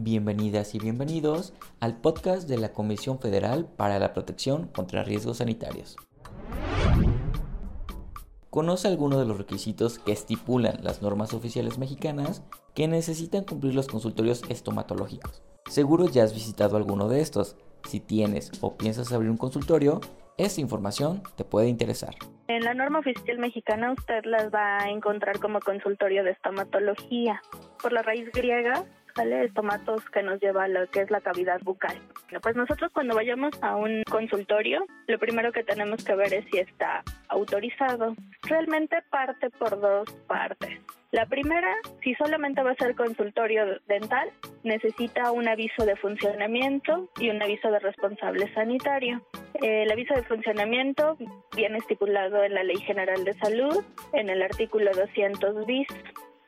Bienvenidas y bienvenidos al podcast de la Comisión Federal para la Protección contra Riesgos Sanitarios. Conoce algunos de los requisitos que estipulan las normas oficiales mexicanas que necesitan cumplir los consultorios estomatológicos. Seguro ya has visitado alguno de estos. Si tienes o piensas abrir un consultorio, esta información te puede interesar. En la norma oficial mexicana usted las va a encontrar como consultorio de estomatología. Por la raíz griega sale estomatos que nos lleva a lo que es la cavidad bucal. pues nosotros cuando vayamos a un consultorio, lo primero que tenemos que ver es si está autorizado. Realmente parte por dos partes. La primera, si solamente va a ser consultorio dental, necesita un aviso de funcionamiento y un aviso de responsable sanitario. El aviso de funcionamiento viene estipulado en la Ley General de Salud, en el artículo 200 bis.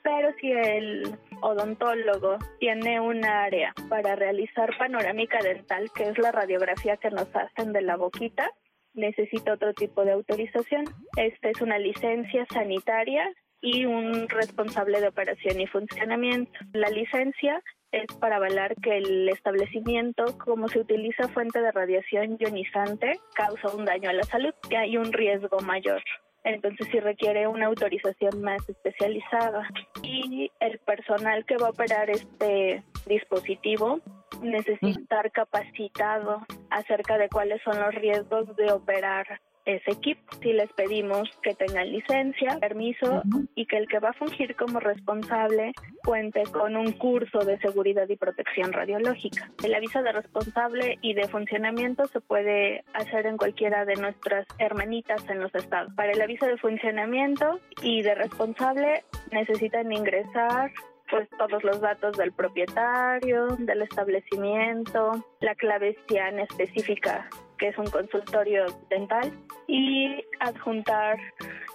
Pero si el odontólogo tiene un área para realizar panorámica dental, que es la radiografía que nos hacen de la boquita, necesita otro tipo de autorización. Esta es una licencia sanitaria y un responsable de operación y funcionamiento. La licencia es para avalar que el establecimiento, como se utiliza fuente de radiación ionizante, causa un daño a la salud, que hay un riesgo mayor. Entonces sí requiere una autorización más especializada. Y el personal que va a operar este dispositivo necesita estar capacitado acerca de cuáles son los riesgos de operar ese equipo. Si les pedimos que tengan licencia, permiso y que el que va a fungir como responsable cuente con un curso de seguridad y protección radiológica. El aviso de responsable y de funcionamiento se puede hacer en cualquiera de nuestras hermanitas en los estados. Para el aviso de funcionamiento y de responsable necesitan ingresar pues todos los datos del propietario, del establecimiento, la clave CIAN específica que es un consultorio dental, y adjuntar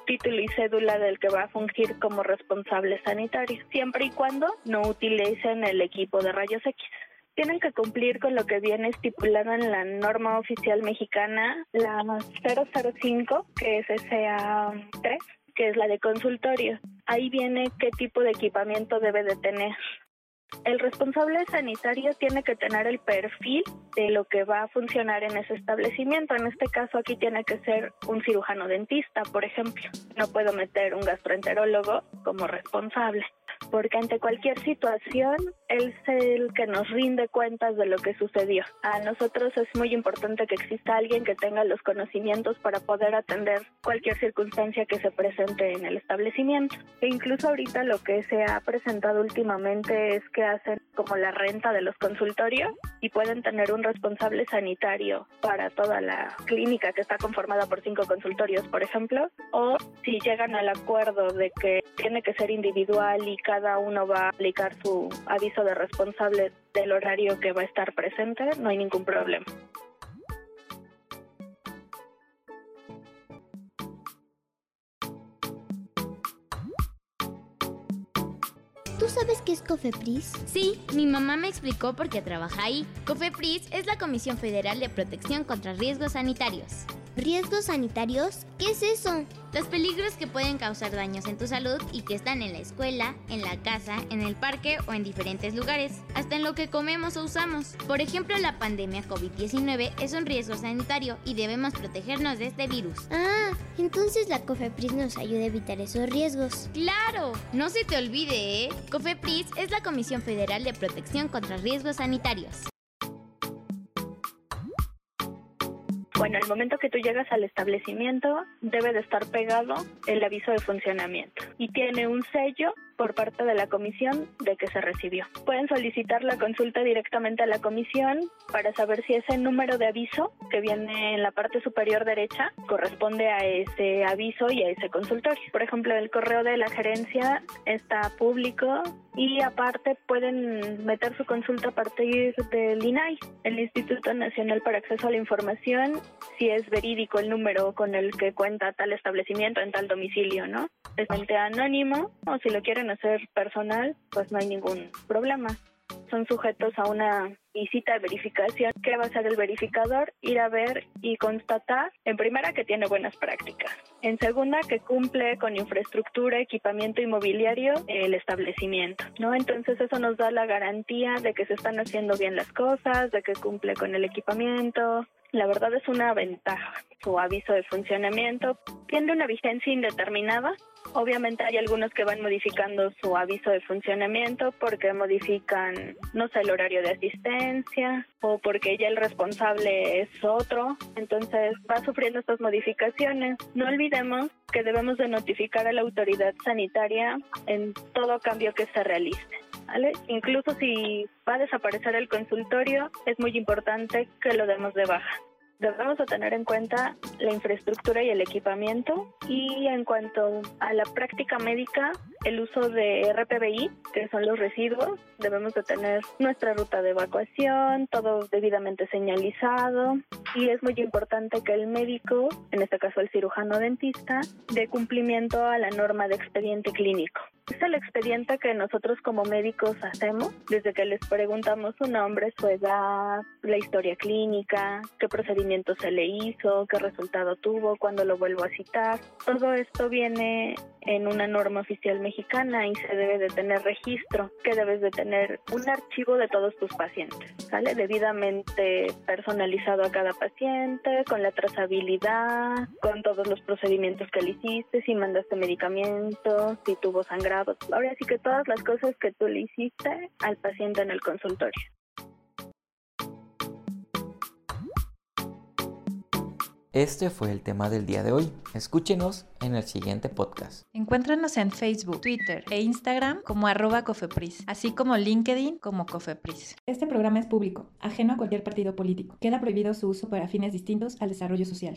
título y cédula del que va a fungir como responsable sanitario, siempre y cuando no utilicen el equipo de rayos X. Tienen que cumplir con lo que viene estipulado en la norma oficial mexicana, la 005, que es SA3, que es la de consultorio. Ahí viene qué tipo de equipamiento debe de tener. El responsable sanitario tiene que tener el perfil de lo que va a funcionar en ese establecimiento. En este caso aquí tiene que ser un cirujano dentista, por ejemplo. No puedo meter un gastroenterólogo como responsable porque ante cualquier situación él es el que nos rinde cuentas de lo que sucedió. A nosotros es muy importante que exista alguien que tenga los conocimientos para poder atender cualquier circunstancia que se presente en el establecimiento. E incluso ahorita lo que se ha presentado últimamente es que hacen como la renta de los consultorios y pueden tener un responsable sanitario para toda la clínica que está conformada por cinco consultorios, por ejemplo, o si llegan al acuerdo de que tiene que ser individual y cada uno va a aplicar su aviso de responsable del horario que va a estar presente, no hay ningún problema. ¿Tú sabes qué es COFEPRIS? Sí, mi mamá me explicó porque trabaja ahí. COFEPRIS es la Comisión Federal de Protección contra Riesgos Sanitarios. ¿Riesgos sanitarios? ¿Qué es eso? Los peligros que pueden causar daños en tu salud y que están en la escuela, en la casa, en el parque o en diferentes lugares, hasta en lo que comemos o usamos. Por ejemplo, la pandemia COVID-19 es un riesgo sanitario y debemos protegernos de este virus. Ah, entonces la COFEPRIS nos ayuda a evitar esos riesgos. ¡Claro! No se te olvide, ¿eh? COFEPRIS es la Comisión Federal de Protección contra Riesgos Sanitarios. Bueno, el momento que tú llegas al establecimiento debe de estar pegado el aviso de funcionamiento y tiene un sello por parte de la comisión de que se recibió. Pueden solicitar la consulta directamente a la comisión para saber si ese número de aviso que viene en la parte superior derecha corresponde a ese aviso y a ese consultorio. Por ejemplo, el correo de la gerencia está público y aparte pueden meter su consulta a partir del INAI, el Instituto Nacional para Acceso a la Información, si es verídico el número con el que cuenta tal establecimiento en tal domicilio, ¿no? Es anónimo o si lo quieren hacer personal, pues no hay ningún problema. Son sujetos a una visita de verificación, ¿qué va a hacer el verificador? Ir a ver y constatar, en primera, que tiene buenas prácticas. En segunda, que cumple con infraestructura, equipamiento inmobiliario, el establecimiento, ¿no? Entonces eso nos da la garantía de que se están haciendo bien las cosas, de que cumple con el equipamiento. La verdad es una ventaja. Su aviso de funcionamiento tiene una vigencia indeterminada Obviamente hay algunos que van modificando su aviso de funcionamiento porque modifican, no sé, el horario de asistencia o porque ya el responsable es otro. Entonces va sufriendo estas modificaciones. No olvidemos que debemos de notificar a la autoridad sanitaria en todo cambio que se realice. ¿Vale? Incluso si va a desaparecer el consultorio, es muy importante que lo demos de baja. Debemos de tener en cuenta la infraestructura y el equipamiento y en cuanto a la práctica médica, el uso de RPBI, que son los residuos, debemos de tener nuestra ruta de evacuación, todo debidamente señalizado y es muy importante que el médico, en este caso el cirujano dentista, dé cumplimiento a la norma de expediente clínico. Es el expediente que nosotros como médicos hacemos desde que les preguntamos su nombre, su edad, la historia clínica, qué procedimiento se le hizo, qué resultado tuvo, cuándo lo vuelvo a citar. Todo esto viene en una norma oficial mexicana y se debe de tener registro, que debes de tener un archivo de todos tus pacientes, ¿sale? Debidamente personalizado a cada paciente, con la trazabilidad, con todos los procedimientos que le hiciste, si mandaste medicamentos, si tuvo sangrado Ahora sí que todas las cosas que tú le hiciste al paciente en el consultorio. Este fue el tema del día de hoy. Escúchenos en el siguiente podcast. Encuéntranos en Facebook, Twitter e Instagram como arroba Cofepris, así como LinkedIn como Cofepris. Este programa es público, ajeno a cualquier partido político. Queda prohibido su uso para fines distintos al desarrollo social.